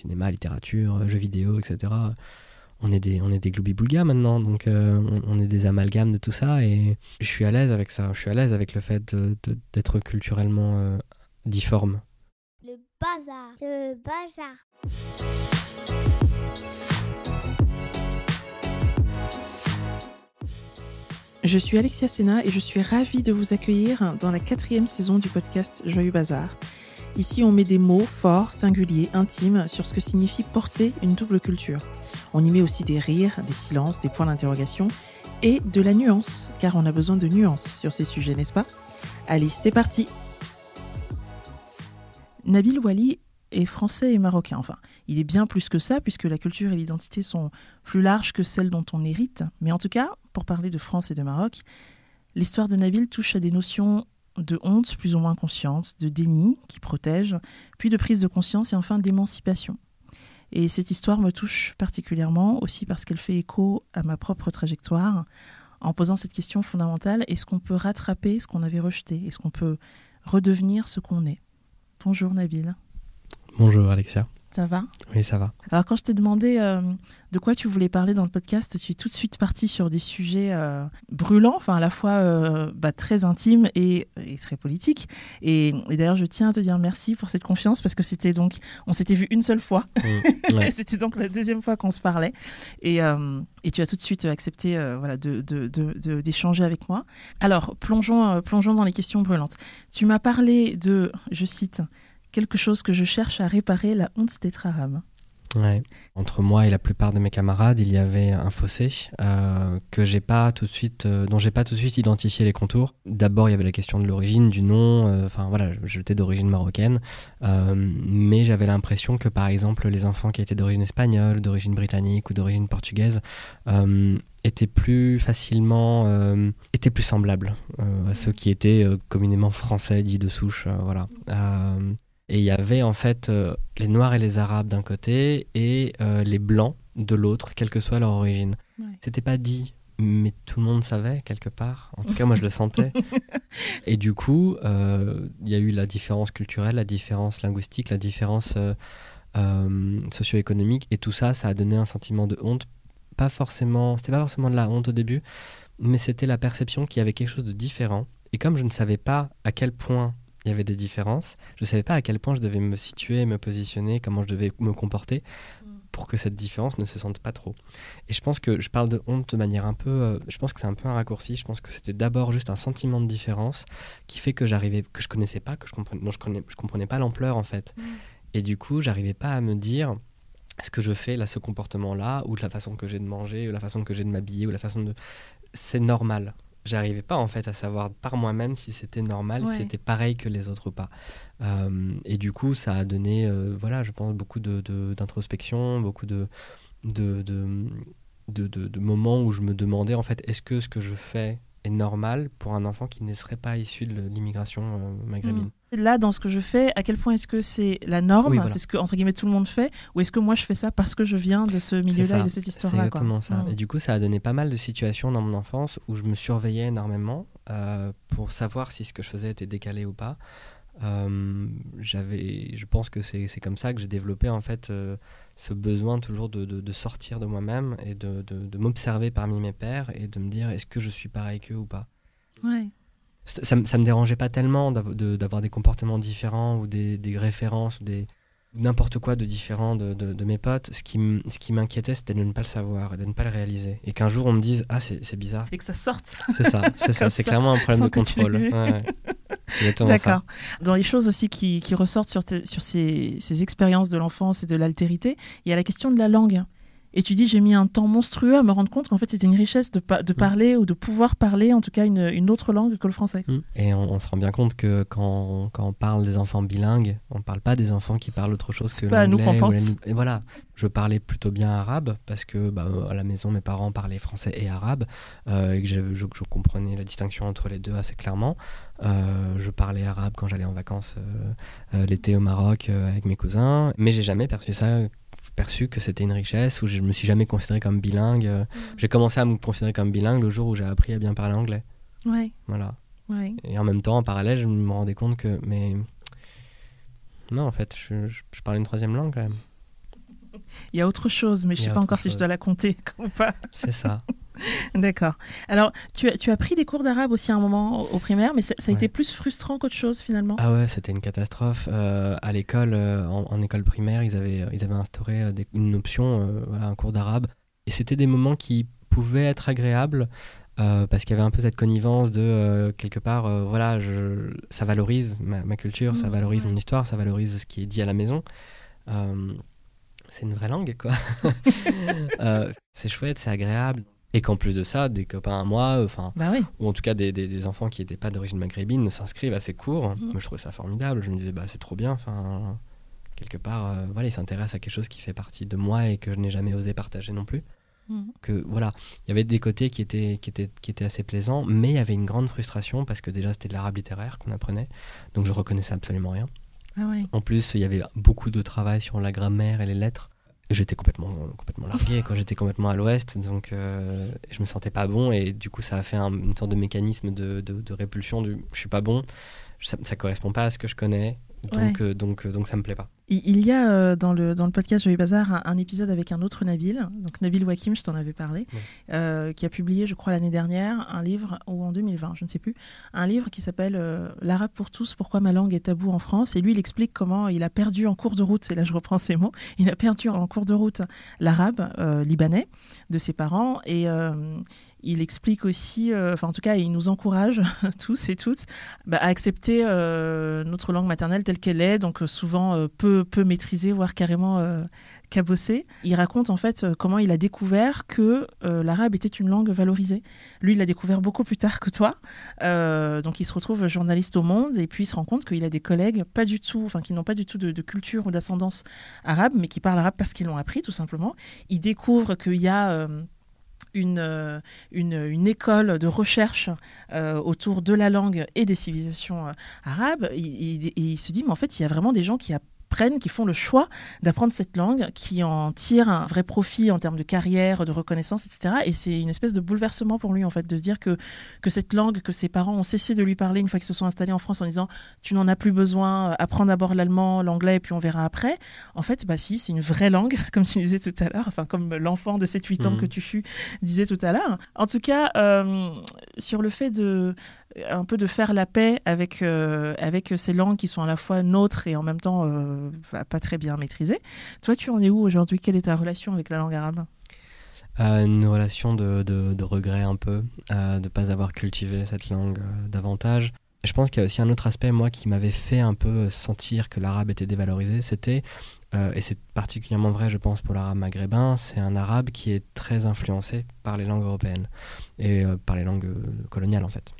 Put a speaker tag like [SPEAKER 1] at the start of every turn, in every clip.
[SPEAKER 1] cinéma, littérature, jeux vidéo, etc. On est des, on est des maintenant, donc on, on, est des amalgames de tout ça et je suis à l'aise avec ça. Je suis à l'aise avec le fait d'être culturellement difforme.
[SPEAKER 2] Le bazar, le bazar.
[SPEAKER 3] Je suis Alexia Sena et je suis ravie de vous accueillir dans la quatrième saison du podcast Joyeux Bazar. Ici, on met des mots forts, singuliers, intimes sur ce que signifie porter une double culture. On y met aussi des rires, des silences, des points d'interrogation et de la nuance, car on a besoin de nuances sur ces sujets, n'est-ce pas? Allez, c'est parti Nabil Wali est français et marocain. Enfin, il est bien plus que ça, puisque la culture et l'identité sont plus larges que celles dont on hérite. Mais en tout cas, pour parler de France et de Maroc, l'histoire de Nabil touche à des notions de honte plus ou moins conscientes, de déni qui protège, puis de prise de conscience et enfin d'émancipation. Et cette histoire me touche particulièrement aussi parce qu'elle fait écho à ma propre trajectoire en posant cette question fondamentale, est-ce qu'on peut rattraper ce qu'on avait rejeté? Est-ce qu'on peut redevenir ce qu'on est? Bonjour Nabil.
[SPEAKER 1] Bonjour Alexia.
[SPEAKER 3] Ça va
[SPEAKER 1] Oui, ça va.
[SPEAKER 3] Alors quand je t'ai demandé euh, de quoi tu voulais parler dans le podcast, tu es tout de suite parti sur des sujets euh, brûlants, enfin à la fois euh, bah, très intimes et, très politiques. Et, d'ailleurs, je tiens à te dire merci pour cette confiance parce que c'était donc, on s'était vu une seule fois. Mmh, c'était donc la deuxième fois qu'on se parlait. Et, et, tu as tout de suite accepté voilà, d'échanger de, de, avec moi. Alors, plongeons, plongeons dans les questions brûlantes. Tu m'as parlé de, je cite, quelque chose que je cherche à réparer, la honte d'être arabe.
[SPEAKER 1] Ouais. Entre moi et la plupart de mes camarades, il y avait un fossé euh, que j'ai pas tout de suite, euh, dont j'ai pas tout de suite identifié les contours. D'abord, il y avait la question de l'origine, du nom. Euh, enfin voilà, j'étais d'origine marocaine, mais j'avais l'impression que par exemple les enfants qui étaient d'origine espagnole, d'origine britannique ou d'origine portugaise étaient plus facilement, étaient plus semblables à ceux qui étaient communément français, dits de souche. voilà. Et il y avait en fait euh, les Noirs et les Arabes d'un côté et euh, les Blancs de l'autre, quelle que soit leur origine. C'était pas dit, mais tout le monde savait quelque part. En tout cas, moi, je le sentais. et du coup, euh, il y a eu la différence culturelle, la différence linguistique, la différence socio-économique, et tout ça, ça a donné un sentiment de honte. Pas forcément, c'était pas forcément de la honte au début, mais c'était la perception qu'il y avait quelque chose de différent. Et comme je ne savais pas à quel point il y avait des différences. Je ne savais pas à quel point je devais me situer, me positionner, comment je devais me comporter mm. pour que cette différence ne se sente pas trop. Et je pense que je parle de honte de manière un peu... Euh, je pense que c'est un peu un raccourci. Je pense que c'était d'abord juste un sentiment de différence qui fait que j'arrivais... que je connaissais pas, que je comprenais, non, je, connais, je comprenais pas l'ampleur en fait. Mm. Et du coup, j'arrivais pas à me dire est-ce que je fais là ce comportement-là, ou de la façon que j'ai de manger, ou la façon que j'ai de m'habiller, ou la façon de... C'est normal j'arrivais pas en fait à savoir par moi-même si c'était normal, si c'était pareil que les autres ou pas. Euh, et du coup, ça a donné, euh, voilà, je pense, beaucoup d'introspection, de, beaucoup de de, de, moments où je me demandais en fait, est-ce que ce que je fais est normal pour un enfant qui ne serait pas issu de l'immigration euh, maghrébine. Mm
[SPEAKER 3] là, dans ce que je fais, à quel point est-ce que c'est la norme, c'est ce que, entre guillemets, tout le monde fait, ou est-ce que moi je fais ça parce que je viens de ce milieu-là et de cette histoire-là
[SPEAKER 1] C'est exactement ça. Mm. Et du coup, ça a donné pas mal de situations dans mon enfance où je me surveillais énormément euh, pour savoir si ce que je faisais était décalé ou pas. Euh, j'avais, je pense que c'est comme ça que j'ai développé en fait euh, ce besoin toujours de, de, sortir de moi-même et de, de m'observer parmi mes pères et de me dire est-ce que je suis pareil qu'eux ou pas?
[SPEAKER 3] Ouais
[SPEAKER 1] ça, ça me dérangeait pas tellement d'avoir des comportements différents ou des, des références ou des n'importe quoi de différent de, de, mes potes. Ce qui m'inquiétait, c'était de ne pas le savoir et de ne pas le réaliser. Et qu'un jour, on me dise Ah, c'est bizarre.
[SPEAKER 3] Et que ça sorte.
[SPEAKER 1] C'est ça, c'est ça. C'est clairement un problème de contrôle. Ouais,
[SPEAKER 3] D'accord. Dans les choses aussi qui, ressortent sur, sur ces, ces expériences de l'enfance et de l'altérité, il y a la question de la langue. Et tu dis, j'ai mis un temps monstrueux à me rendre compte qu'en fait, c'était une richesse de, de parler ou de pouvoir parler, en tout cas, une, une autre langue que le français. Mm.
[SPEAKER 1] Et on, se rend bien compte que quand, quand, on parle des enfants bilingues, on ne parle pas des enfants qui parlent autre chose que l'anglais. nous qu'on pense. Et voilà, je parlais plutôt bien arabe parce que bah, à la maison, mes parents parlaient français et arabe euh, et que je, je, comprenais la distinction entre les deux assez clairement. Euh, je parlais arabe quand j'allais en vacances euh, l'été au Maroc avec mes cousins, mais j'ai jamais perçu ça perçu que c'était une richesse, où je me suis jamais considéré comme bilingue. Mm. J'ai commencé à me considérer comme bilingue le jour où j'ai appris à bien parler anglais.
[SPEAKER 3] Ouais.
[SPEAKER 1] Voilà. Et en même temps, en parallèle, je me rendais compte que, mais non, en fait, je, je, parlais une troisième langue quand même.
[SPEAKER 3] il y a autre chose, mais je
[SPEAKER 1] y
[SPEAKER 3] sais pas encore si je dois la compter ou pas.
[SPEAKER 1] C'est ça.
[SPEAKER 3] D'accord. Alors, tu, as- tu as pris des cours d'arabe aussi à un moment au, au primaire, mais ça, ça a
[SPEAKER 1] Ouais.
[SPEAKER 3] été plus frustrant qu'autre chose finalement?
[SPEAKER 1] Ah ouais, c'était une catastrophe. Euh, à l'école, euh, en, en école primaire, ils avaient, ils avaient instauré euh, des- une option, euh, voilà, un cours d'arabe. Et c'était des moments qui pouvaient être agréables parce qu'il y avait un peu cette connivence de quelque part, voilà, je, ça valorise ma, ma culture, ça
[SPEAKER 3] Mmh,
[SPEAKER 1] valorise
[SPEAKER 3] ouais.
[SPEAKER 1] mon histoire, ça valorise ce qui est dit à la maison. C'est une vraie langue, quoi. Euh, c'est chouette, c'est agréable. Et qu'en plus de ça, des copains à moi, enfin,
[SPEAKER 3] Bah oui.
[SPEAKER 1] ou en tout cas des, des- des enfants qui n'étaient pas d'origine maghrébine s'inscrivent à ces cours.
[SPEAKER 3] Mhm.
[SPEAKER 1] Moi, je trouvais ça formidable. Je me disais, bah, c'est trop bien. Enfin, quelque part, euh, voilà, ils s'intéressent à quelque chose qui fait partie de moi et que je n'ai jamais osé partager non plus.
[SPEAKER 3] Mhm.
[SPEAKER 1] Que voilà, il y avait des côtés qui étaient, qui étaient, qui étaient assez plaisants, mais il y avait une grande frustration parce que déjà c'était de l'arabe littéraire qu'on apprenait, donc je reconnaissais absolument rien.
[SPEAKER 3] Ah ouais.
[SPEAKER 1] En plus, il y avait beaucoup de travail sur la grammaire et les lettres. J'étais complètement, complètement largué, quand j'étais complètement à l'ouest, donc euh, je me sentais pas bon et du coup ça a fait un- une sorte de mécanisme de, de- de répulsion du je suis pas bon, ça, ça correspond pas à ce que je connais, donc, euh, donc, euh, donc ça me plaît pas.
[SPEAKER 3] Il y a euh, dans, le, dans le podcast Joyeux Bazar un, un épisode avec un autre Nabil, donc Nabil Wakim, je t'en avais parlé,
[SPEAKER 1] Ouais.
[SPEAKER 3] euh, qui a publié, je crois, l'année dernière, un livre, ou en 2020, je ne sais plus, un livre qui s'appelle euh, L'arabe pour tous, pourquoi ma langue est tabou en France? Et lui, il explique comment il a perdu en cours de route, et là je reprends ces mots, il a perdu en cours de route l'arabe libanais de ses parents. Et. Il explique aussi, euh, enfin en tout cas, il nous encourage tous et toutes bah, à accepter euh, notre langue maternelle telle qu'elle est, donc euh, souvent peu, peu maîtrisée, voire carrément cabossée. Il raconte en fait comment il a découvert que l'arabe était une langue valorisée. Lui, il l'a découvert beaucoup plus tard que toi. Donc il se retrouve journaliste au Monde et puis il se rend compte qu'il a des collègues pas du tout, enfin qui n'ont pas du tout de, culture ou d'ascendance arabe, mais qui parlent arabe parce qu'ils l'ont appris tout simplement. Il découvre qu'il y a une, euh, une, une école de recherche euh, autour de la langue et des civilisations euh, arabes. Il se dit, mais en fait, il y a vraiment des gens qui apprennent, qui font le choix d'apprendre cette langue, qui en tirent un vrai profit en termes de carrière, de reconnaissance, etc. Et c'est une espèce de bouleversement pour lui, en fait, de se dire que, que cette langue, que ses parents ont cessé de lui parler une fois qu'ils se sont installés en France en disant, tu n'en as plus besoin, apprends d'abord l'allemand, l'anglais, et puis on verra après. En fait, bah si, c'est une vraie langue, comme tu disais tout à l'heure, enfin comme l'enfant de 7-8 ans
[SPEAKER 1] Mhm.
[SPEAKER 3] que tu fus disait tout à l'heure. En tout cas, euh, sur le fait de un peu de faire la paix avec euh, avec ces langues qui sont à la fois nôtres et en même temps euh, bah, pas très bien maîtrisées. Toi, tu en es où aujourd'hui? Quelle est ta relation avec la langue arabe?
[SPEAKER 1] Euh, une relation de, de, de regret un peu, de ne pas avoir cultivé cette langue davantage. Je pense qu'il y a aussi un autre aspect, moi, qui m'avait fait un peu sentir que l'arabe était dévalorisé, c'était, euh, et c'est particulièrement vrai, je pense, pour l'arabe maghrébin, c'est un arabe qui est très influencé par les langues européennes et euh, par les langues euh, coloniales, en fait.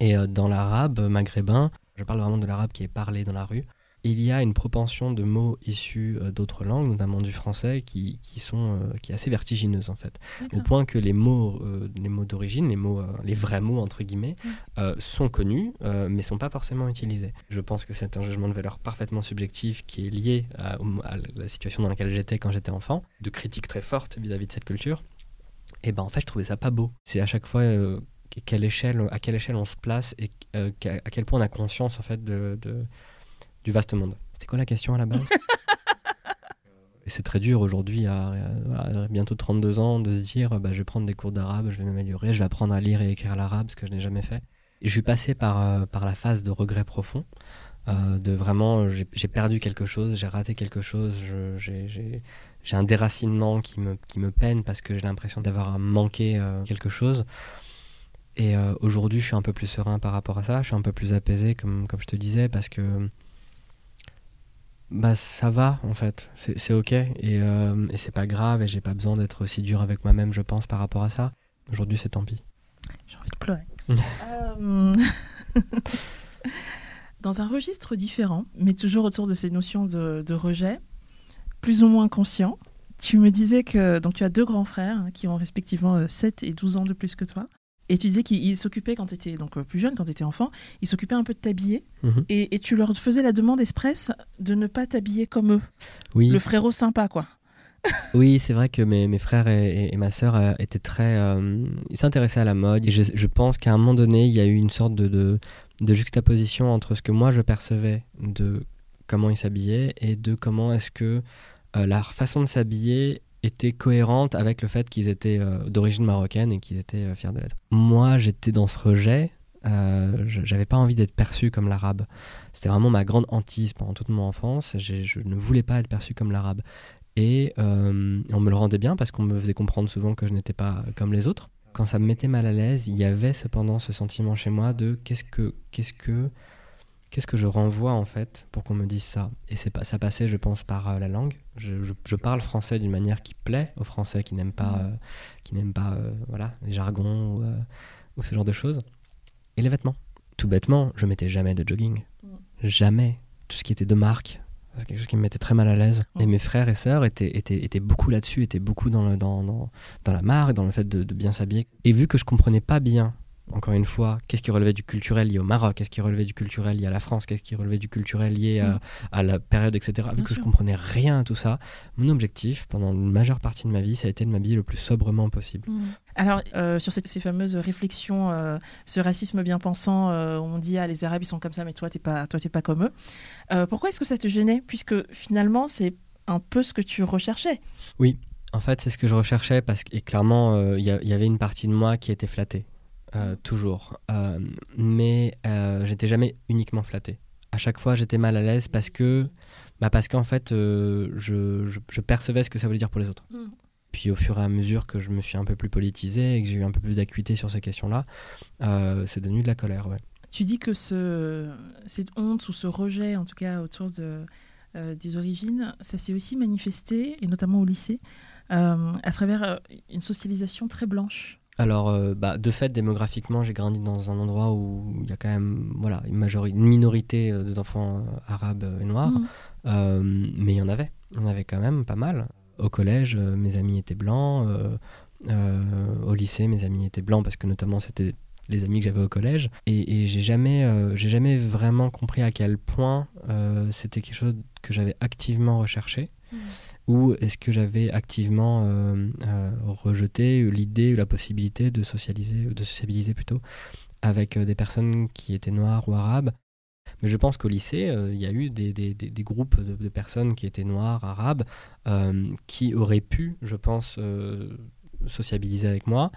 [SPEAKER 1] Et euh, dans l'arabe maghrébin, je parle vraiment de l'arabe qui est parlé dans la rue, il y a une propension de mots issus euh, d'autres langues, notamment du français, qui, qui, sont, euh, qui est assez vertigineuse en fait. Au point que les mots, euh, les mots d'origine, les, mots, les vrais mots entre guillemets,
[SPEAKER 3] Mm.
[SPEAKER 1] sont connus, mais sont pas forcément utilisés. Je pense que c'est un jugement de valeur parfaitement subjectif qui est lié à, la situation dans laquelle j'étais quand j'étais enfant, de critique très forte vis-à-vis de cette culture. Et ben en fait, je trouvais ça pas beau. C'est à chaque fois quelle échelle, à quelle échelle on se place et euh, à quel point on a conscience en fait de, de- du vaste monde. C'était quoi la question à la base Et c'est très dur aujourd'hui, à, à- voilà, à bientôt 32 ans, de se dire bah, je vais prendre des cours d'arabe, je vais m'améliorer, je vais apprendre à lire et écrire l'arabe, ce que je n'ai jamais fait. Et je suis passé par, euh, par la phase de regret profond, euh, de vraiment, j'ai perdu quelque chose, j'ai raté quelque chose, j'ai un déracinement qui me, qui me peine parce que j'ai l'impression d'avoir manqué euh, quelque chose. Et aujourd'hui, je suis un peu plus serein par rapport à ça, je suis un peu plus apaisé, comme, comme je te disais, parce que bah, ça va en fait, c'est ok et, euh, et c'est pas grave et j'ai pas besoin d'être aussi dur avec moi-même, je pense, par rapport à ça. Aujourd'hui, c'est tant pis.
[SPEAKER 3] J'ai envie de pleurer. Euh, Dans un registre différent, mais toujours autour de ces notions de, de rejet, plus ou moins conscient, tu me disais que donc tu as deux grands frères hein, qui ont respectivement euh, 7 et 12 ans de plus que toi. Et tu disais qu'ils s'occupaient quand tu étais donc, euh, plus jeune, quand tu étais enfant, ils s'occupaient un peu de t'habiller.
[SPEAKER 1] Mhm.
[SPEAKER 3] Et, et tu leur faisais la demande express de ne pas t'habiller comme eux.
[SPEAKER 1] Oui,
[SPEAKER 3] Le frérot sympa, quoi.
[SPEAKER 1] oui c'est vrai que mes, mes frères et, ma sœur euh, étaient très. euh, ils s'intéressaient à la mode. Et je, je pense qu'à un moment donné, il y a eu une sorte de, de, de juxtaposition entre ce que moi je percevais de comment ils s'habillaient et de comment est-ce que euh, leur façon de s'habiller était cohérente avec le fait qu'ils étaient euh, d'origine marocaine et qu'ils étaient euh, fiers de l'être. Moi, j'étais dans ce rejet. Euh, J'avais pas envie d'être perçu comme l'arabe. C'était vraiment ma grande hantise pendant toute mon enfance. Je ne voulais pas être perçu comme l'arabe. Et euh, on me le rendait bien parce qu'on me faisait comprendre souvent que je n'étais pas comme les autres. Quand ça me mettait mal à l'aise, il y avait cependant ce sentiment chez moi de qu'est-ce que qu'est-ce que qu'est-ce que je renvoie en fait pour qu'on me dise ça? Et c'est pas ça passait, je pense, par euh, la langue. Je, je- je parle français d'une manière qui plaît aux Français qui n'aiment pas euh, qui n'aiment pas euh, voilà les jargons ou, ou ce genre de choses. Et les vêtements. Tout bêtement, je mettais jamais de jogging. Jamais. Tout ce qui était de marque. C'est quelque chose qui me mettait très mal à l'aise. Et mes frères et sœurs étaient, étaient, étaient beaucoup là-dessus, étaient beaucoup dans, le, dans, dans, dans la marque, dans le fait de, de bien s'habiller. Et vu que je comprenais pas bien, encore une fois, qu'est-ce qui relevait du culturel lié au Maroc, qu'est-ce qui relevait du culturel lié à la France, qu'est-ce qui relevait du culturel lié à,
[SPEAKER 3] Mm.
[SPEAKER 1] à la période, etc. Vu que je comprenais rien à tout ça, mon objectif pendant une majeure partie de ma vie, ça a été de m'habiller le plus sobrement possible.
[SPEAKER 3] Alors, euh, sur ces, ces fameuses réflexions, euh, ce racisme bien pensant, euh, on dit ah les Arabes ils sont comme ça, mais toi t'es pas, toi t'es pas comme eux. Pourquoi est-ce que ça te gênait? Puisque finalement c'est un peu ce que tu recherchais.
[SPEAKER 1] En fait, c'est ce que je recherchais parce que et clairement, il y, a- il y avait une partie de moi qui était flattée, euh, toujours. Euh, mais euh, j'étais jamais uniquement flatté. À chaque fois, j'étais mal à l'aise parce que, bah parce qu'en fait, euh, je, je- je percevais ce que ça voulait dire pour les autres.
[SPEAKER 3] Mm.
[SPEAKER 1] Puis au fur et à mesure que je me suis un peu plus politisé et que j'ai eu un peu plus d'acuité sur ces questions-là, c'est devenu de la colère. Ouais.
[SPEAKER 3] Tu dis que ce, cette honte ou ce rejet, en tout cas autour de, euh, des origines, ça s'est aussi manifesté, et notamment au lycée, euh, à travers euh, une socialisation très blanche.
[SPEAKER 1] Alors, euh, bah, de fait, démographiquement, j'ai grandi dans un endroit où il y a quand même voilà, une, minorité euh, d'enfants euh, arabes et noirs.
[SPEAKER 3] Mm.
[SPEAKER 1] Euh, mais il y en avait. Il y en avait quand même pas mal. Au collège, mes amis étaient blancs. au lycée, mes amis étaient blancs parce que notamment c'était les amis que j'avais au collège. Et, et j'ai jamais, j'ai jamais vraiment compris à quel point c'était quelque chose que j'avais activement recherché.
[SPEAKER 3] Mm.
[SPEAKER 1] Ou est-ce que j'avais activement euh, euh, rejeté l'idée ou la possibilité de socialiser, de sociabiliser plutôt, avec euh, des personnes qui étaient noires ou arabes? Mais je pense qu'au lycée, il y a eu des, groupes de, personnes qui étaient noires, arabes, qui auraient pu, je pense, sociabiliser avec moi.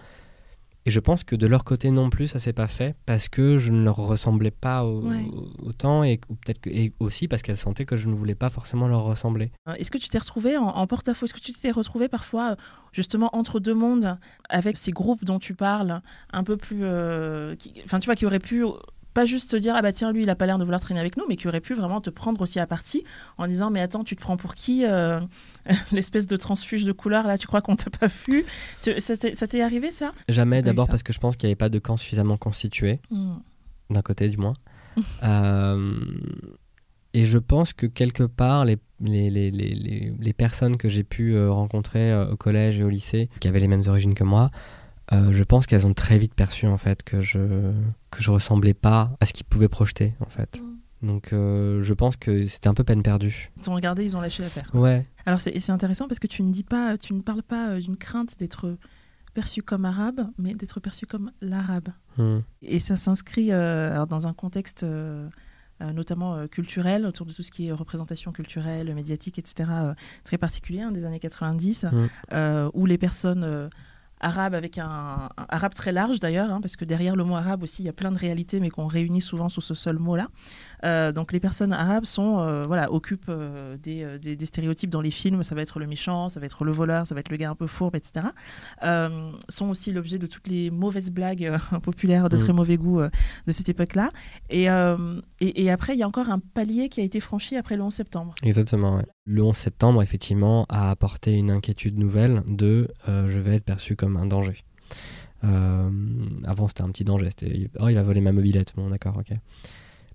[SPEAKER 1] Et je pense que de leur côté non plus, ça s'est pas fait parce que je ne leur ressemblais pas au-
[SPEAKER 3] Ouais.
[SPEAKER 1] autant et peut-être et aussi parce qu'elles sentaient que je ne voulais pas forcément leur ressembler.
[SPEAKER 3] Euh, Est-ce que tu t'es retrouvé en, en porte-à-faux? Est-ce que tu t'es retrouvé parfois euh, justement entre deux mondes avec ces groupes dont tu parles, un peu plus, euh, enfin tu vois, qui auraient pu pas juste se dire ah bah tiens lui il a pas l'air de vouloir traîner avec nous, mais qui auraient pu vraiment te prendre aussi à partie en disant mais attends tu te prends pour qui euh, l'espèce de transfuge de couleur là tu crois qu'on t'a pas vu? Tu- Ça t'est arrivé ça?
[SPEAKER 1] Jamais d'abord parce que je pense qu'il n'y avait pas de camp suffisamment constitué. d'un côté du moins. Euh, et je pense que quelque part, les, les, les, les, les- personnes que j'ai pu euh, rencontrer au collège et au lycée, qui avaient les mêmes origines que moi, euh, je pense qu'elles ont très vite perçu en fait que je que je ressemblais pas à ce qu'ils pouvaient projeter en fait. Donc euh, je pense que c'était un peu peine perdue.
[SPEAKER 3] Ils t'ont regardé, ils ont lâché l'affaire.
[SPEAKER 1] Ouais.
[SPEAKER 3] Alors c'est intéressant parce que tu ne dis pas, tu ne parles pas euh, d'une crainte d'être perçu comme arabe, mais d'être perçu comme l'arabe.
[SPEAKER 1] Hmm.
[SPEAKER 3] Et ça s'inscrit euh, dans un contexte notamment euh, culturel, autour de tout ce qui est représentation culturelle, médiatique, etc., euh, très particulier hein, des années 90,
[SPEAKER 1] Mm.
[SPEAKER 3] euh, où les personnes arabes, avec un, un arabe très large d'ailleurs, hein, parce que derrière le mot arabe aussi, il y a plein de réalités, mais qu'on réunit souvent sous ce seul mot-là. Euh, donc les personnes arabes sont, euh, voilà, occupent euh, des, des- des stéréotypes dans les films, ça va être le méchant, ça va être le voleur, ça va être le gars un peu fourbe, etc. Sont aussi l'objet de toutes les mauvaises blagues populaires de
[SPEAKER 1] Mm.
[SPEAKER 3] très mauvais goût de cette époque-là. Et, et, et après, il y a encore un palier qui a été franchi après le 11 septembre.
[SPEAKER 1] Exactement. ouais. Le 11 septembre, effectivement, a apporté une inquiétude nouvelle de je vais être perçu comme un danger. Euh, avant, c'était un petit danger. C'était oh, il va voler ma mobilette. Bon, d'accord, ok.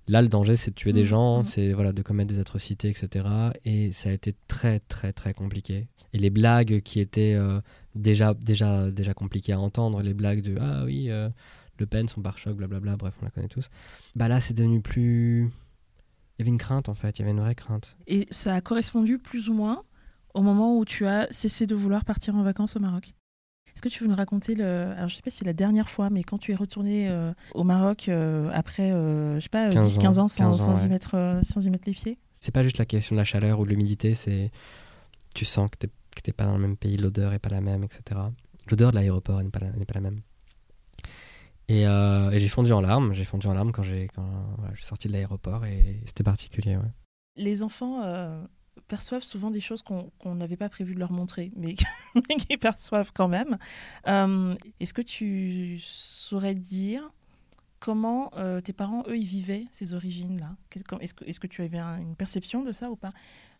[SPEAKER 1] Là, le danger, c'est de tuer des
[SPEAKER 3] Mhm,
[SPEAKER 1] gens,
[SPEAKER 3] mhm.
[SPEAKER 1] c'est voilà, de commettre des atrocités, etc. Et ça a été très, très, très compliqué. Et les blagues qui étaient euh, déjà, déjà, déjà compliquées à entendre, les blagues de ah oui, euh, Le Pen, son pare-choc, blablabla, bref, on la connaît tous. Bah là, c'est devenu plus. Il y avait une crainte en fait, il y avait une vraie crainte.
[SPEAKER 3] Et ça a correspondu plus ou moins au moment où tu as cessé de vouloir partir en vacances au Maroc? Est-ce que tu veux nous raconter le. Alors, je sais pas si c'est la dernière fois, mais quand tu es retourné euh, au Maroc euh, après, euh, je sais pas,
[SPEAKER 1] 15
[SPEAKER 3] 10-15 ans,
[SPEAKER 1] ans,
[SPEAKER 3] sans,
[SPEAKER 1] 15 ans,
[SPEAKER 3] sans y mettre, sans y mettre les pieds?
[SPEAKER 1] C'est pas juste la question de la chaleur ou de l'humidité, c'est tu sens que tu n'es pas dans le même pays, l'odeur est pas la même, etc. L'odeur de l'aéroport n'est pas, la- pas la même. Et, euh, et j'ai fondu en larmes, j'ai fondu en larmes quand, j'ai, quand voilà, je suis sorti de l'aéroport et c'était particulier. Ouais.
[SPEAKER 3] Les enfants euh, perçoivent souvent des choses qu'on n'avait pas prévu de leur montrer, mais qu'ils perçoivent quand même. Euh, Est-ce que tu saurais dire comment euh, tes parents, eux, ils vivaient ces origines-là? Est-ce que, tu avais un- une perception de ça ou pas?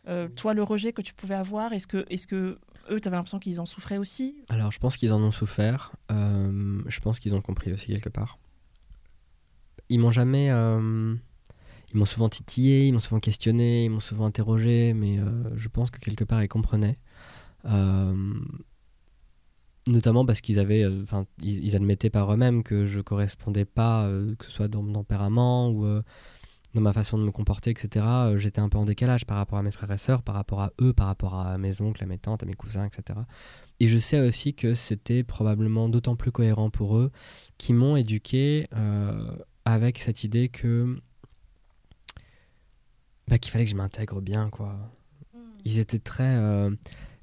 [SPEAKER 3] Euh, Toi, le rejet que tu pouvais avoir, est-ce que, est que eux, tu avais l'impression qu'ils en souffraient aussi?
[SPEAKER 1] Alors je pense qu'ils en ont souffert, je pense qu'ils ont compris aussi quelque part. Ils m'ont jamais... ils m'ont souvent titillé, ils m'ont souvent questionné, ils m'ont souvent interrogé, mais euh, je pense que quelque part ils comprenaient. Euh, notamment parce qu'ils avaient, euh, ils, admettaient par eux-mêmes que je correspondais pas, que ce soit dans mon tempérament ou dans ma façon de me comporter, etc. J'étais un peu en décalage par rapport à mes frères et sœurs, par rapport à eux, par rapport à mes oncles, à mes tantes, à mes cousins, etc. Et je sais aussi que c'était probablement d'autant plus cohérent pour eux qui m'ont éduqué avec cette idée que bah, qu'il fallait que je m'intègre bien, quoi. Ils étaient très. euh,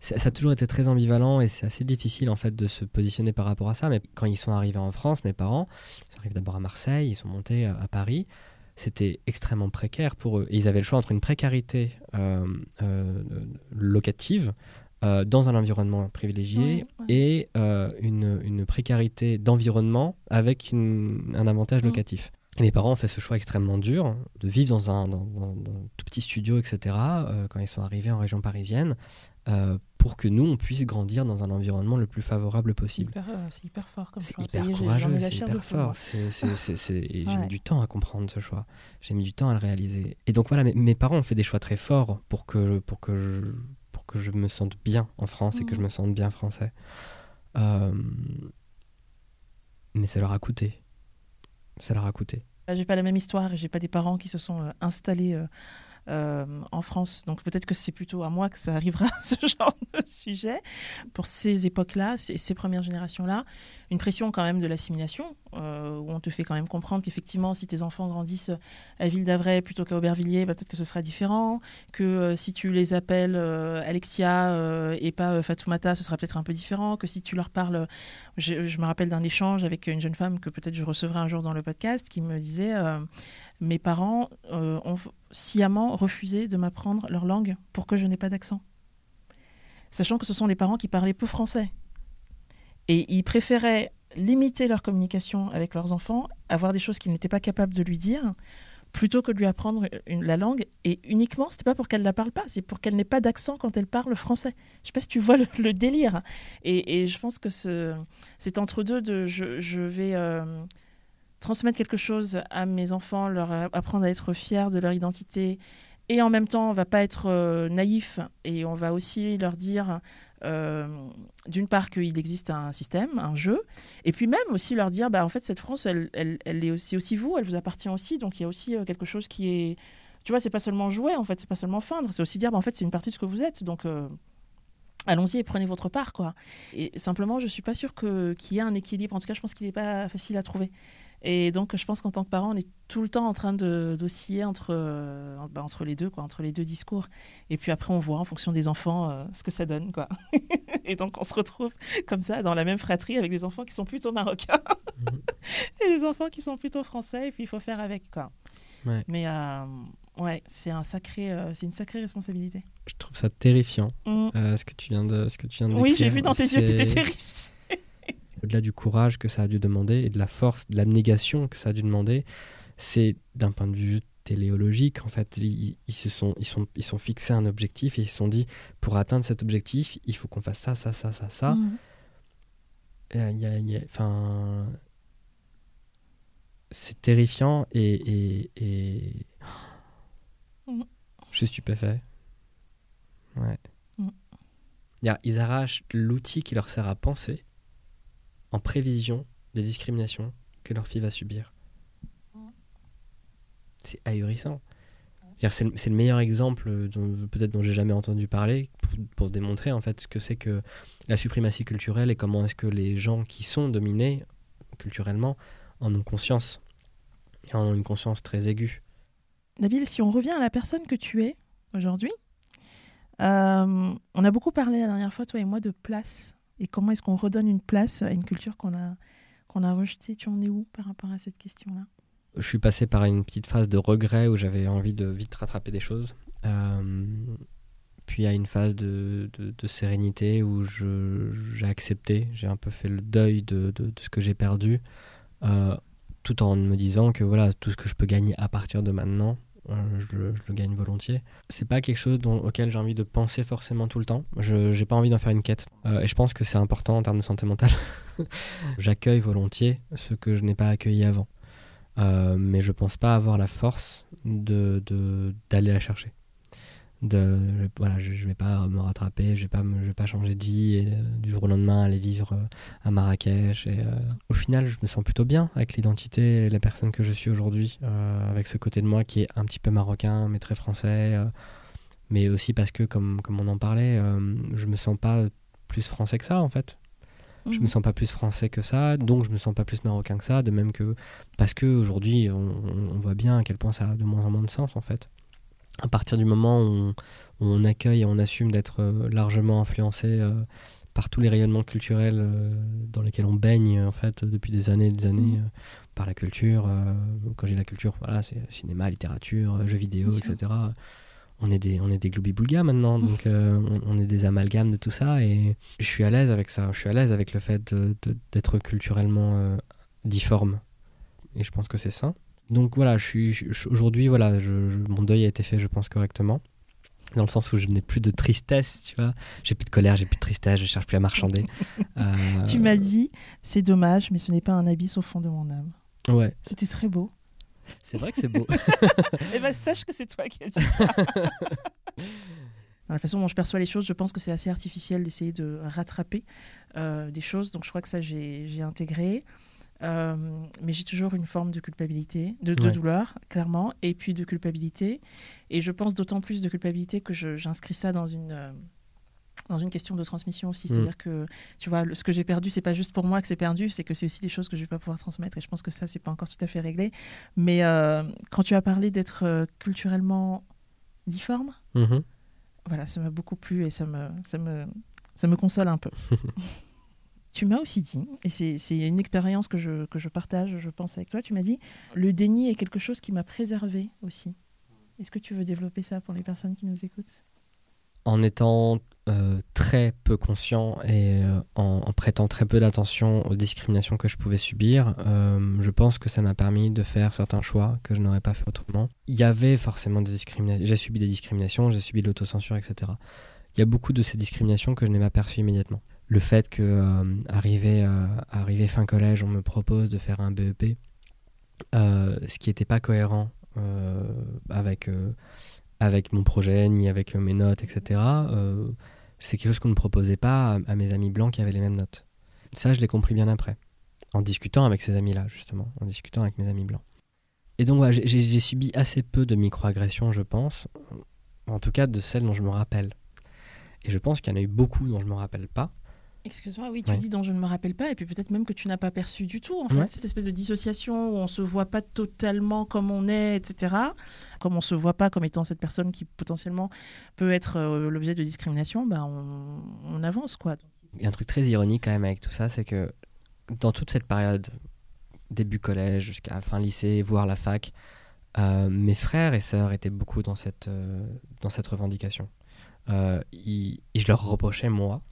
[SPEAKER 1] ça ça a toujours été très ambivalent et c'est assez difficile en fait de se positionner par rapport à ça. Mais quand ils sont arrivés en France, mes parents, ils sont arrivés d'abord à Marseille, ils sont montés à, à Paris. C'était extrêmement précaire pour eux. Et ils avaient le choix entre une précarité euh, euh, locative euh, dans un environnement privilégié
[SPEAKER 3] Ouais, ouais.
[SPEAKER 1] et euh, une, une précarité d'environnement avec une- un avantage
[SPEAKER 3] Mm.
[SPEAKER 1] locatif. Et mes parents ont fait ce choix extrêmement dur de vivre dans un, dans, dans- dans un tout petit studio, etc., euh, quand ils sont arrivés en région parisienne, euh, pour que nous, on puisse grandir dans un environnement le plus favorable
[SPEAKER 3] C'est
[SPEAKER 1] possible.
[SPEAKER 3] hyper, euh, c'est hyper fort comme
[SPEAKER 1] C'est
[SPEAKER 3] choix.
[SPEAKER 1] hyper
[SPEAKER 3] Ça y est, j'ai- j'en
[SPEAKER 1] courageux, c'est hyper fort. C'est- c'est- c'est- c'est- J'ai mis du temps à comprendre ce choix. J'ai mis du temps à le réaliser. Et donc voilà, mes, mes parents ont fait des choix très forts pour que, pour que, je, pour que je me sente bien en France et que je
[SPEAKER 3] Mhm.
[SPEAKER 1] me sente bien français. Euh, mais ça leur a coûté. Ça leur a coûté.
[SPEAKER 3] J'ai pas la même histoire et j'ai pas des parents qui se sont euh, installés euh, euh, en France. Donc peut-être que c'est plutôt à moi que ça arrivera, ce genre de sujet. Pour ces époques-là, ces premières générations-là, une pression quand même de l'assimilation, euh, où on te fait quand même comprendre qu'effectivement, si tes enfants grandissent à Ville d'Avray plutôt qu'à Aubervilliers, bah, peut-être que ce sera différent. Que euh, si tu les appelles euh, Alexia et pas Fatoumata, ce sera peut-être un peu différent. Que si tu leur parles, je, je me rappelle d'un échange avec une jeune femme que peut-être je recevrai un jour dans le podcast qui me disait mes parents ont sciemment refusé de m'apprendre leur langue pour que je n'ai pas d'accent. Sachant que ce sont des parents qui parlaient peu français. Et ils préféraient limiter leur communication avec leurs enfants, avoir des choses qu'ils n'étaient pas capables de lui dire, plutôt que de lui apprendre la langue. Et uniquement, c'était pas pour qu'elle la parle pas, c'est pour qu'elle n'ait pas d'accent quand elle parle français. Je sais pas si tu vois le, délire. Et, je pense que ce, c'est entre deux de je, je vais euh, transmettre quelque chose à mes enfants, leur apprendre à être fiers de leur identité. Et en même temps, on va pas être euh, naïf et on va aussi leur dire, euh, d'une part, qu'il existe un système, un jeu, et puis même aussi leur dire, bah, en fait, cette France, elle, elle, elle est aussi, vous, elle vous appartient aussi, donc il y a aussi euh, quelque chose qui est. Tu vois, c'est pas seulement jouer, en fait, c'est pas seulement feindre, c'est aussi dire, bah, en fait, c'est une partie de ce que vous êtes, donc. euh, Allons-y et prenez votre part, quoi. Et simplement, je suis pas sûre qu'il y ait un équilibre. En tout cas, je pense qu'il n'est pas facile à trouver. Et donc, je pense qu'en tant que parent, on est tout le temps en train d'osciller entre euh, bah, entre les deux, quoi, entre les deux discours. Et puis après, on voit en fonction des enfants euh, ce que ça donne, quoi. et donc, on se retrouve comme ça dans la même fratrie avec des enfants qui sont plutôt marocains
[SPEAKER 1] Mhm.
[SPEAKER 3] et des enfants qui sont plutôt français. Et puis, il faut faire avec, quoi.
[SPEAKER 1] Ouais.
[SPEAKER 3] Mais euh, ouais, c'est un sacré, euh, c'est une sacrée responsabilité.
[SPEAKER 1] Je trouve ça terrifiant,
[SPEAKER 3] Mm.
[SPEAKER 1] euh, ce, que tu viens de, ce que tu viens de
[SPEAKER 3] Oui, j'ai vu dans tes yeux que tu étais terrifié.
[SPEAKER 1] Au-delà du courage que ça a dû demander et de la force, de l'abnégation que ça a dû demander, c'est d'un point de vue téléologique, en fait, ils, ils se sont, ils, sont, ils sont fixés un objectif et ils se sont dit, pour atteindre cet objectif, il faut qu'on fasse ça, ça, ça, ça, ça.
[SPEAKER 3] Mm.
[SPEAKER 1] Euh, y a- y a- enfin, c'est terrifiant et, et, et-
[SPEAKER 3] Mhm.
[SPEAKER 1] je suis stupéfait. Ouais. Il y a- Ils arrachent l'outil qui leur sert à penser en prévision des discriminations que leur fille va subir. C'est ahurissant. C'est le, meilleur exemple peut-être dont j'ai jamais entendu parler pour, pour démontrer en fait ce que c'est que la suprématie culturelle et comment est-ce que les gens qui sont dominés culturellement en ont conscience et en ont une conscience très aiguë.
[SPEAKER 3] Nabil, si on revient à la personne que tu es aujourd'hui, Euh, on a beaucoup parlé la dernière fois, toi et moi, de place. Et comment est-ce qu'on redonne une place à une culture qu'on a, qu'on a rejetée? Tu en es où par rapport à cette question-là?
[SPEAKER 1] Je suis passé par une petite phase de regret où j'avais envie de vite rattraper des choses. Euh, puis à une phase de, sérénité où j'ai accepté, j'ai un peu fait le deuil de, ce que j'ai perdu, euh, tout en me disant que voilà, tout ce que je peux gagner à partir de maintenant, je, le, je, le, gagne volontiers. C'est pas quelque chose auquel j'ai envie de penser forcément tout le temps. Je j'ai pas envie d'en faire une quête. Euh, et je pense que c'est important en termes de santé mentale. J'accueille volontiers ce que je n'ai pas accueilli avant. Euh, mais je pense pas avoir la force de d'aller la chercher de voilà je, je vais pas me rattraper je vais pas me, je vais pas changer de vie et euh, du jour au lendemain aller vivre euh, à Marrakech et euh, au final je me sens plutôt bien avec l'identité et la personne que je suis aujourd'hui avec ce côté de moi qui est un petit peu marocain mais très français mais aussi parce que comme comme on en parlait je me sens pas plus français que ça en fait. Je me sens pas plus français que ça, donc je me sens pas plus marocain que ça, de même que parce que aujourd'hui on, on voit bien à quel point ça a de moins en moins de sens en fait à partir du moment où on, où on accueille et on assume d'être euh, largement influencé euh, par tous les rayonnements culturels euh, dans lesquels on baigne en fait depuis des années et des années
[SPEAKER 3] Mmh.
[SPEAKER 1] par la culture quand j'ai la culture voilà c'est cinéma littérature jeux vidéo
[SPEAKER 3] Bien
[SPEAKER 1] etc on est des on est des gloubi-boulgas maintenant donc euh, on, on est des amalgames de tout ça et je suis à l'aise avec ça. Je suis à l'aise avec le fait d'être culturellement euh, difforme. Et je pense que c'est sain donc voilà, je suis je- aujourd'hui voilà, je, je- mon deuil a été fait, je pense correctement, dans le sens où je n'ai plus de tristesse, tu vois, j'ai plus de colère, j'ai plus de tristesse, je cherche plus à marchander. Euh,
[SPEAKER 3] Tu m'as dit, c'est dommage, mais ce n'est pas un abysse au fond de mon âme.
[SPEAKER 1] Ouais,
[SPEAKER 3] C'était très beau.
[SPEAKER 1] c'est vrai que c'est beau.
[SPEAKER 3] Eh ben, sache que c'est toi qui as dit ça. Dans la façon dont je perçois les choses, je pense que c'est assez artificiel d'essayer de rattraper euh, des choses. Donc je crois que ça, j'ai j'ai intégré. Euh, mais j'ai toujours une forme de culpabilité, de, de
[SPEAKER 1] Ouais.
[SPEAKER 3] douleur, clairement, et puis de culpabilité. Et je pense d'autant plus de culpabilité que j'inscris ça dans une, euh, dans une question de transmission aussi. C'est-à-dire que, tu vois, le- ce que j'ai perdu, c'est pas juste pour moi que c'est perdu, c'est que c'est aussi des choses que je vais pas pouvoir transmettre. Et je pense que ça, c'est pas encore tout à fait réglé. Mais euh, quand tu as parlé d'être culturellement difforme,
[SPEAKER 1] Mhm.
[SPEAKER 3] voilà, ça m'a beaucoup plu et ça me, ça me, ça me console un peu. tu m'as aussi dit, et c'est une expérience que je, partage, je pense, avec toi, tu m'as dit, le déni est quelque chose qui m'a préservé aussi. Est-ce que tu veux développer ça pour les personnes qui nous écoutent?
[SPEAKER 1] En étant euh, très peu conscient et euh, en, en prêtant très peu d'attention aux discriminations que je pouvais subir, euh, je pense que ça m'a permis de faire certains choix que je n'aurais pas fait autrement. Il y avait forcément des discriminations, j'ai subi des discriminations, j'ai subi de l'autocensure, etc. Il y a beaucoup de ces discriminations que je n'ai pas perçues immédiatement. Le fait que, euh, euh, arrivé fin collège, on me propose de faire un BEP, euh, ce qui n'était pas cohérent euh, avec, avec mon projet, ni avec mes notes, etc. c'est quelque chose qu'on ne proposait pas à, mes amis blancs qui avaient les mêmes notes. Ça, je l'ai compris bien après, en discutant avec ces amis-là, justement, en discutant avec mes amis blancs. Et donc, j'ai j'ai subi assez peu de microagressions, je pense, en tout cas de celles dont je me rappelle. Et je pense qu'il y en a eu beaucoup dont je ne me rappelle pas.
[SPEAKER 3] Excuse-moi, oui, tu
[SPEAKER 1] Ouais.
[SPEAKER 3] dis dont je ne me rappelle pas, et puis peut-être même que tu n'as pas perçu du tout, en fait,
[SPEAKER 1] Ouais.
[SPEAKER 3] cette espèce de dissociation où on se voit pas totalement comme on est, etc. Comme on se voit pas comme étant cette personne qui potentiellement peut être euh, l'objet de discrimination, bah on, on avance, quoi.
[SPEAKER 1] Il y a un truc très ironique quand même avec tout ça, c'est que dans toute cette période, début collège jusqu'à fin lycée, voire la fac, euh, mes frères et sœurs étaient beaucoup dans cette, euh, dans cette revendication. Euh, ils- et je leur reprochais, moi,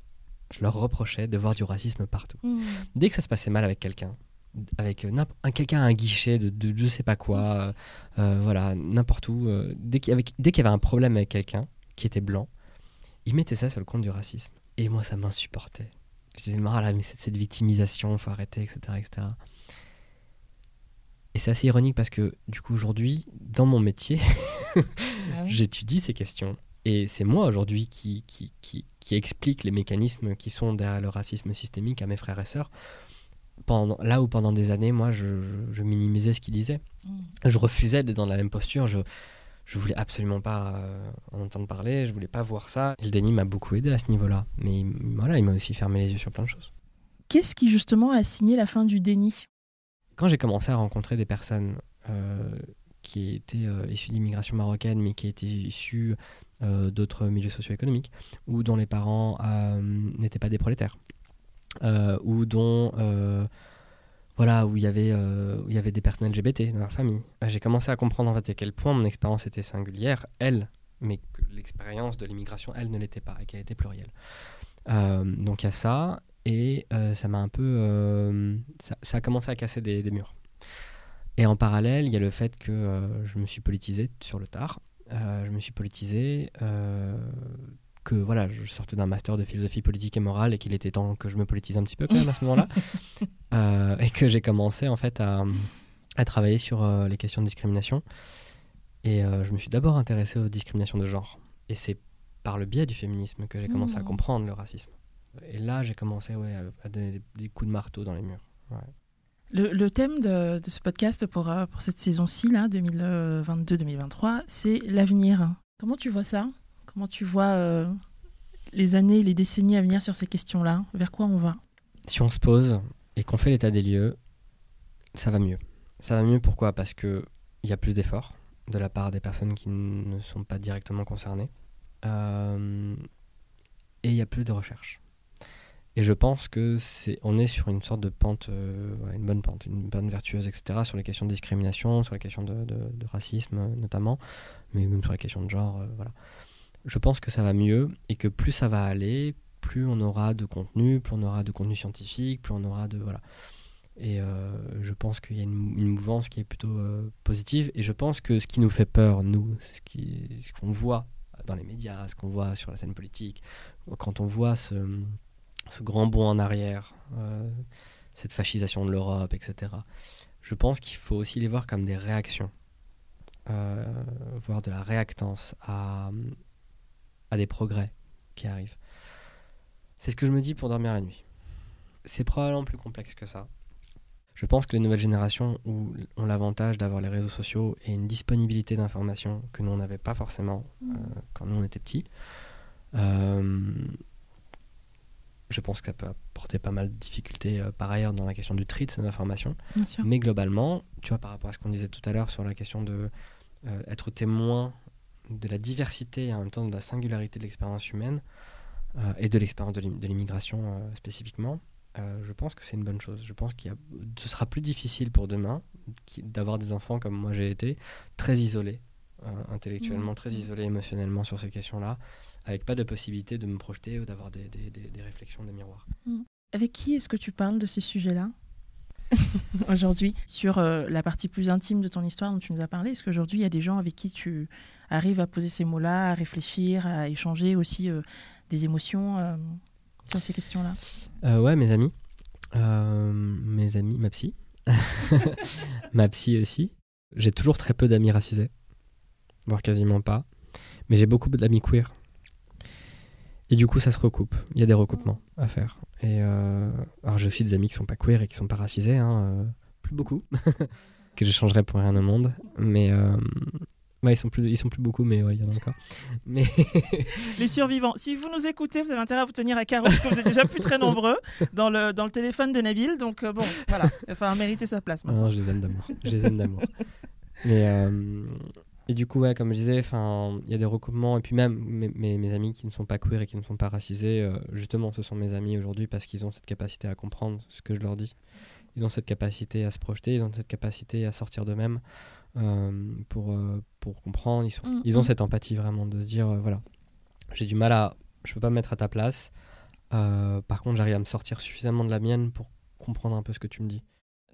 [SPEAKER 1] je leur reprochais de voir du racisme partout. Dès que ça se passait mal avec quelqu'un, avec euh, un, quelqu'un à un guichet de, de je sais pas quoi, euh, euh, voilà, n'importe où, euh, dès qu'il y avait, y un problème avec quelqu'un qui était blanc, ils mettaient ça sur le compte du racisme. Et moi, ça m'insupportait. Je disais, ah là, mais c'est cette victimisation, faut arrêter, etc. etc. Et c'est assez ironique parce que, du coup, aujourd'hui, dans mon métier,
[SPEAKER 3] Ah oui.
[SPEAKER 1] j'étudie ces questions. Et c'est moi aujourd'hui qui, qui, qui, qui explique les mécanismes qui sont derrière le racisme systémique à mes frères et sœurs. Pendant, là où pendant des années, moi, je, minimisais ce qu'ils disaient.
[SPEAKER 3] Mm.
[SPEAKER 1] Je refusais d'être dans la même posture. Je, je voulais absolument pas euh, en entendre parler. Je voulais pas voir ça. Et le déni m'a beaucoup aidé à ce niveau-là. Mais il- voilà, il m'a aussi fermé les yeux sur plein de choses.
[SPEAKER 3] Qu'est-ce qui justement a signé la fin du déni?
[SPEAKER 1] Quand j'ai commencé à rencontrer des personnes euh, qui était euh, issu d'immigration marocaine, mais qui était issu euh, d'autres milieux socio-économiques, ou dont les parents euh, n'étaient pas des prolétaires, ou dont voilà où il y avait où il y avait des personnes LGBT dans leur famille. J'ai commencé à comprendre à quel point mon expérience était singulière, elle, mais que l'expérience de l'immigration, elle, ne l'était pas et qu'elle était plurielle. Donc il y a ça, et ça m'a un peu. ça, a commencé à casser des murs. Et en parallèle, il y a le fait que euh, je me suis politisé sur le tard. Euh, je me suis politisé, euh, que voilà, je sortais d'un master de philosophie politique et morale et qu'il était temps que je me politise un petit peu quand même à ce moment-là. Et que j'ai commencé en fait à, à travailler sur les questions de discrimination. Et je me suis d'abord intéressé aux discriminations de genre. Et c'est par le biais du féminisme que j'ai commencé à
[SPEAKER 3] Mhm.
[SPEAKER 1] comprendre le racisme. Et là, j'ai commencé ouais, à, à donner des, des coups de marteau dans les murs. Ouais.
[SPEAKER 3] Le, thème de, ce podcast pour, euh, pour cette saison-ci, là, 2022-2023, c'est l'avenir. Comment tu vois ça? Comment tu vois euh, les années, les décennies à venir sur ces questions-là? Vers quoi on va?
[SPEAKER 1] Si on se pose et qu'on fait l'état des lieux, ça va mieux. Ça va mieux pourquoi? Parce que il y a plus d'efforts de la part des personnes qui ne sont pas directement concernées. Euh, et il y a plus de recherche. Et je pense que c'est, on est sur une sorte de pente, euh, une bonne pente, une pente vertueuse, etc. Sur les questions de discrimination, sur les questions de, racisme euh, notamment, mais même sur les questions de genre, euh, voilà. Je pense que ça va mieux et que plus ça va aller, plus on aura de contenu, plus on aura de contenu scientifique, plus on aura de voilà. Et je pense qu'il y a une, mouvance qui est plutôt positive. Et je pense que ce qui nous fait peur, nous, c'est ce qu'on voit dans les médias, ce qu'on voit sur la scène politique, quand on voit ce, ce grand bond en arrière, euh, cette fascisation de l'Europe, etc. Je pense qu'il faut aussi les voir comme des réactions, euh, voir de la réactance à, à des progrès qui arrivent. C'est ce que je me dis pour dormir la nuit. C'est probablement plus complexe que ça. Je pense que les nouvelles générations où- ont l'avantage d'avoir les réseaux sociaux et une disponibilité d'informations que nous on n'avait pas forcément euh, quand nous on était petits. euh, je pense que ça peut apporter pas mal de difficultés euh, par ailleurs dans la question du tri de ces informations. Mais globalement, tu vois, par rapport à ce qu'on disait tout à l'heure sur la question de euh, être témoin de la diversité et en même temps de la singularité de l'expérience humaine euh, et de l'expérience de l'im- de l'immigration spécifiquement, je pense que c'est une bonne chose. Je pense qu'il ce sera plus difficile pour demain d'avoir des enfants comme moi j'ai été, très isolés intellectuellement,
[SPEAKER 3] Mhm.
[SPEAKER 1] très isolés émotionnellement sur ces questions-là, avec pas de possibilité de me projeter ou d'avoir des, des- des- des réflexions, des miroirs.
[SPEAKER 3] Avec qui est-ce que tu parles de ces sujets-là aujourd'hui? Sur euh, la partie plus intime de ton histoire dont tu nous as parlé, est-ce qu'aujourd'hui il y a des gens avec qui tu arrives à poser ces mots-là, à réfléchir, à échanger aussi euh, des émotions euh, sur ces questions-là?
[SPEAKER 1] Ouais, mes amis. Mes amis, ma psy. ma psy aussi. J'ai toujours très peu d'amis racisés, voire quasiment pas. Mais j'ai beaucoup d'amis queer. Et du coup, ça se recoupe. Il y a des recoupements à faire. Et euh, alors, j'ai aussi des amis qui sont pas queer et qui sont pas racisés. hein, euh, plus beaucoup. que je changerais pour rien au monde. Mais euh, ouais, ils sont plus, ils sont plus beaucoup, mais ouais, il y en a encore. Mais
[SPEAKER 3] Les survivants, si vous nous écoutez, vous avez intérêt à vous tenir à carreau parce que vous êtes déjà plus très nombreux dans le, dans le téléphone de Nabil. Donc euh, bon, voilà, il va falloir mériter sa place maintenant.
[SPEAKER 1] non, je les aime d'amour. Je les aime d'amour. Mais et du coup, ouais, comme je disais, enfin, il y a des recoupements et puis même mes, mes, mes amis qui ne sont pas queer et qui ne sont pas racisés, euh, justement, ce sont mes amis aujourd'hui parce qu'ils ont cette capacité à comprendre ce que je leur dis. Ils ont cette capacité à se projeter, ils ont cette capacité à sortir d'eux-mêmes euh, pour euh, pour comprendre. Ils, sont,
[SPEAKER 3] Mm,
[SPEAKER 1] ils ont
[SPEAKER 3] mm.
[SPEAKER 1] cette empathie vraiment de se dire, euh, voilà, j'ai du mal à, je peux pas me mettre à ta place. Euh, par contre, j'arrive à me sortir suffisamment de la mienne pour comprendre un peu ce que tu me dis.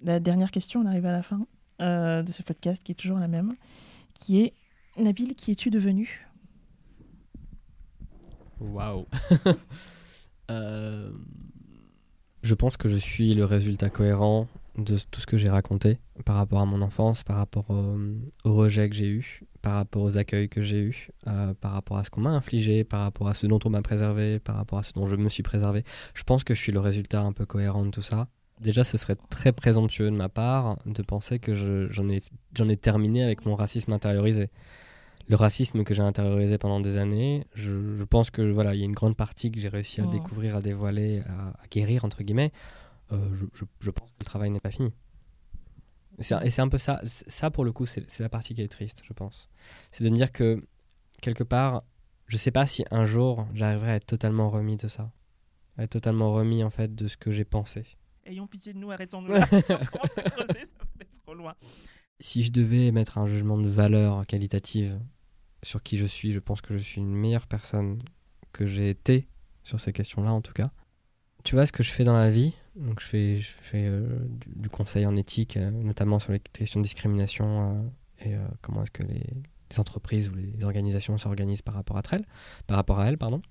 [SPEAKER 3] La dernière question, on arrive à la fin euh, de ce podcast qui est toujours la même, qui est Nabil, qui es-tu devenu?
[SPEAKER 1] Waouh. Euh, Je pense que je suis le résultat cohérent de tout ce que j'ai raconté par rapport à mon enfance, par rapport au, au rejet que j'ai eu, par rapport aux accueils que j'ai eu, euh, par rapport à ce qu'on m'a infligé, par rapport à ce dont on m'a préservé, par rapport à ce dont je me suis préservé. Je pense que je suis le résultat un peu cohérent de tout ça. Déjà, ce serait très présomptueux de ma part de penser que je- j'en ai, j'en ai terminé avec mon racisme intériorisé le racisme que j'ai intériorisé pendant des années, je, je pense que voilà, il y a une grande partie que j'ai réussi à
[SPEAKER 3] Oh.
[SPEAKER 1] découvrir, à dévoiler, à, à guérir entre guillemets. Euh, je, je- je pense que le travail n'est pas fini. Et c'est un peu ça. Ça, pour le coup, c'est c'est la partie qui est triste, je pense. C'est de me dire que, quelque part, je sais pas si un jour j'arriverai à être totalement remis de ça. À être totalement remis, en fait, de ce que j'ai pensé.
[SPEAKER 3] Ayons pitié de nous, arrêtons-nous là. si commence à creuser, ça être trop loin.
[SPEAKER 1] Si je devais mettre un jugement de valeur qualitative sur qui je suis, je pense que je suis une meilleure personne que j'ai été sur ces questions-là, en tout cas. Tu vois ce que je fais dans la vie? Donc, je fais, euh, du, conseil en éthique, euh, notamment sur les questions de discrimination euh, et comment est-ce que les, les entreprises ou les organisations s'organisent par rapport à elles, par rapport à elles, pardon.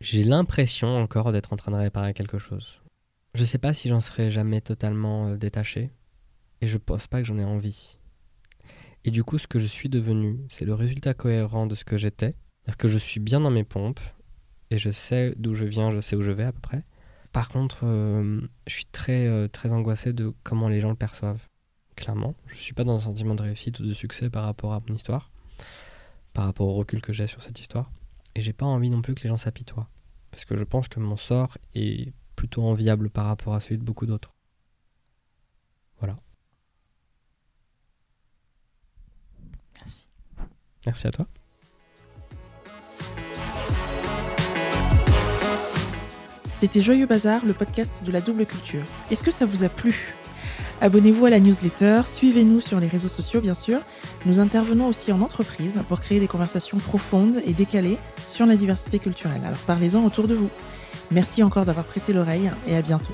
[SPEAKER 1] J'ai l'impression encore d'être en train de réparer quelque chose. Je sais pas si j'en serai jamais totalement euh, détaché, et je pense pas que j'en ai envie. Et du coup, ce que je suis devenu, c'est le résultat cohérent de ce que j'étais. C'est-à-dire que je suis bien dans mes pompes, et je sais d'où je viens, je sais où je vais à peu près. Par contre, euh, je suis très, euh, très angoissé de comment les gens le perçoivent. Clairement, je suis pas dans un sentiment de réussite ou de succès par rapport à mon histoire, par rapport au recul que j'ai sur cette histoire. Et j'ai pas envie non plus que les gens s'apitoient. Parce que je pense que mon sort est plutôt enviable par rapport à celui de beaucoup d'autres. Voilà.
[SPEAKER 3] Merci.
[SPEAKER 1] Merci à toi.
[SPEAKER 3] C'était Joyeux Bazar, le podcast de la double culture. Est-ce que ça vous a plu? Abonnez-vous à la newsletter, suivez-nous sur les réseaux sociaux bien sûr. Nous intervenons aussi en entreprise pour créer des conversations profondes et décalées sur la diversité culturelle. Alors parlez-en autour de vous. Merci encore d'avoir prêté l'oreille et à bientôt.